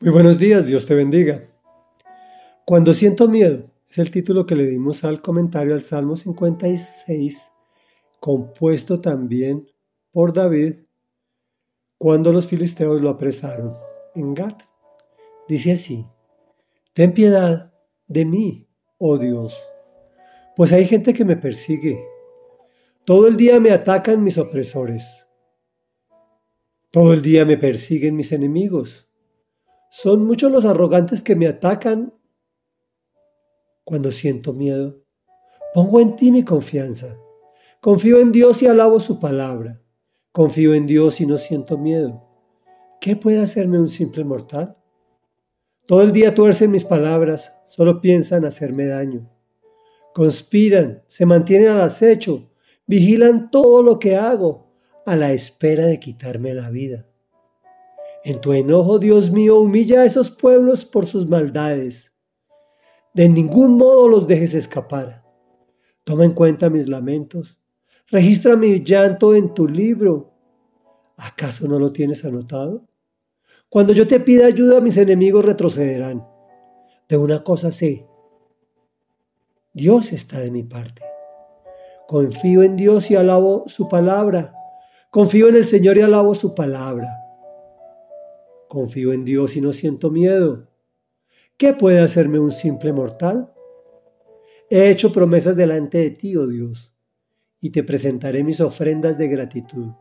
Muy buenos días, Dios te bendiga. Cuando siento miedo es el título que le dimos al comentario al Salmo 56, compuesto también por David cuando los filisteos lo apresaron en Gat. Dice así, ten piedad de mí, oh Dios, pues hay gente que me persigue. Todo el día me atacan mis opresores. Todo el día me persiguen mis enemigos. Son muchos los arrogantes que me atacan cuando siento miedo. Pongo en ti mi confianza. Confío en Dios y alabo su palabra. Confío en Dios y no siento miedo. ¿Qué puede hacerme un simple mortal? Todo el día tuercen mis palabras, solo piensan hacerme daño. Conspiran, se mantienen al acecho, vigilan todo lo que hago a la espera de quitarme la vida. En tu enojo, Dios mío, humilla a esos pueblos por sus maldades. De ningún modo los dejes escapar. Toma en cuenta mis lamentos. Registra mi llanto en tu libro. ¿Acaso no lo tienes anotado? Cuando yo te pida ayuda, mis enemigos retrocederán. De una cosa sé. Dios está de mi parte. Confío en Dios y alabo su palabra. Confío en el Señor y alabo su palabra. Confío en Dios y no siento miedo. ¿Qué puede hacerme un simple mortal? He hecho promesas delante de ti, oh Dios, y te presentaré mis ofrendas de gratitud.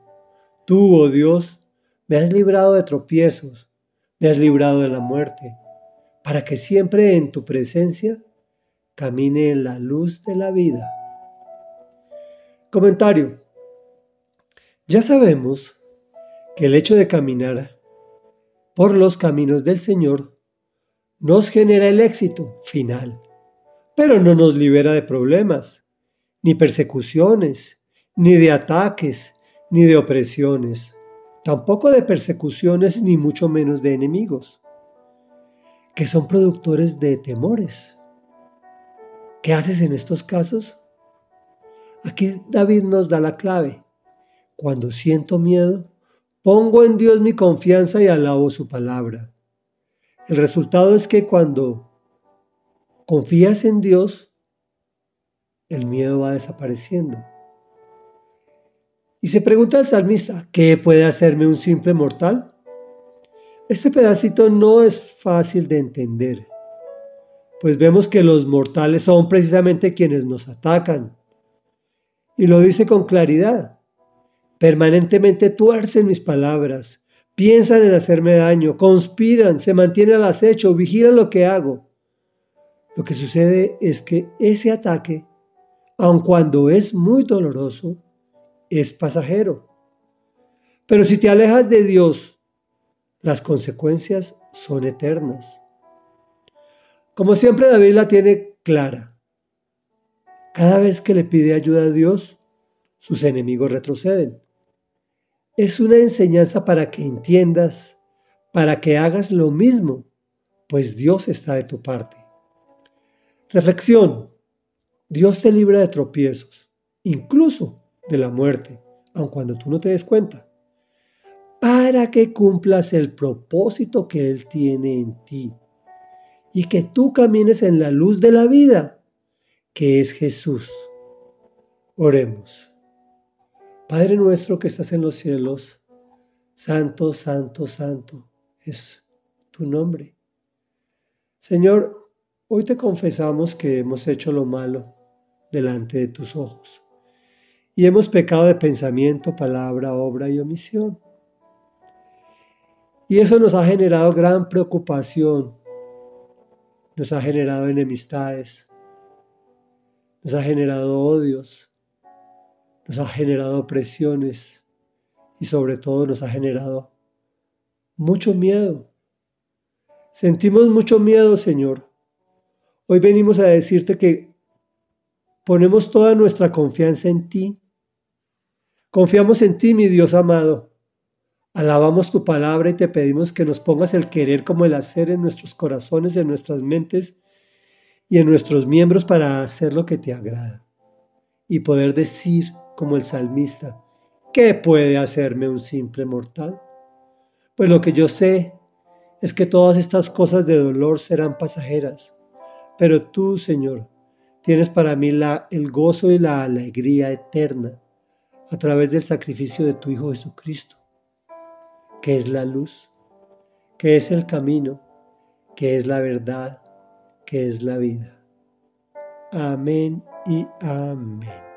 Tú, oh Dios, me has librado de tropiezos, me has librado de la muerte, para que siempre en tu presencia camine en la luz de la vida. Comentario. Ya sabemos que el hecho de caminar por los caminos del Señor, nos genera el éxito final, pero no nos libera de problemas, ni persecuciones, ni de ataques, ni de opresiones, tampoco de persecuciones, ni mucho menos de enemigos, que son productores de temores. ¿Qué haces en estos casos? Aquí David nos da la clave. Cuando siento miedo, Pongo en Dios mi confianza y alabo su palabra. El resultado es que cuando confías en Dios, el miedo va desapareciendo. Y se pregunta el salmista, ¿qué puede hacerme un simple mortal? Este pedacito no es fácil de entender, pues vemos que los mortales son precisamente quienes nos atacan. Y lo dice con claridad. Permanentemente tuercen mis palabras, piensan en hacerme daño, conspiran, se mantienen al acecho, vigilan lo que hago. Lo que sucede es que ese ataque, aun cuando es muy doloroso, es pasajero. Pero si te alejas de Dios, las consecuencias son eternas. Como siempre David la tiene clara. Cada vez que le pide ayuda a Dios, sus enemigos retroceden es una enseñanza para que entiendas, para que hagas lo mismo, pues Dios está de tu parte. Reflexión. Dios te libra de tropiezos, incluso de la muerte, aun cuando tú no te des cuenta, para que cumplas el propósito que Él tiene en ti y que tú camines en la luz de la vida, que es Jesús. Oremos. Padre nuestro que estás en los cielos, santo, santo, santo es tu nombre. Señor, hoy te confesamos que hemos hecho lo malo delante de tus ojos y hemos pecado de pensamiento, palabra, obra y omisión. Y eso nos ha generado gran preocupación, nos ha generado enemistades, nos ha generado odios, nos ha generado presiones y sobre todo nos ha generado mucho miedo. Sentimos mucho miedo, Señor. Hoy venimos a decirte que ponemos toda nuestra confianza en ti. Confiamos en ti, mi Dios amado. Alabamos tu palabra y te pedimos que nos pongas el querer como el hacer en nuestros corazones, en nuestras mentes y en nuestros miembros para hacer lo que te agrada y poder decir como el salmista, ¿qué puede hacerme un simple mortal? Pues lo que yo sé es que todas estas cosas de dolor serán pasajeras, pero tú, Señor, tienes para mí la, el gozo y la alegría eterna a través del sacrificio de tu Hijo Jesucristo, que es la luz, que es el camino, que es la verdad, que es la vida. Amén y amén.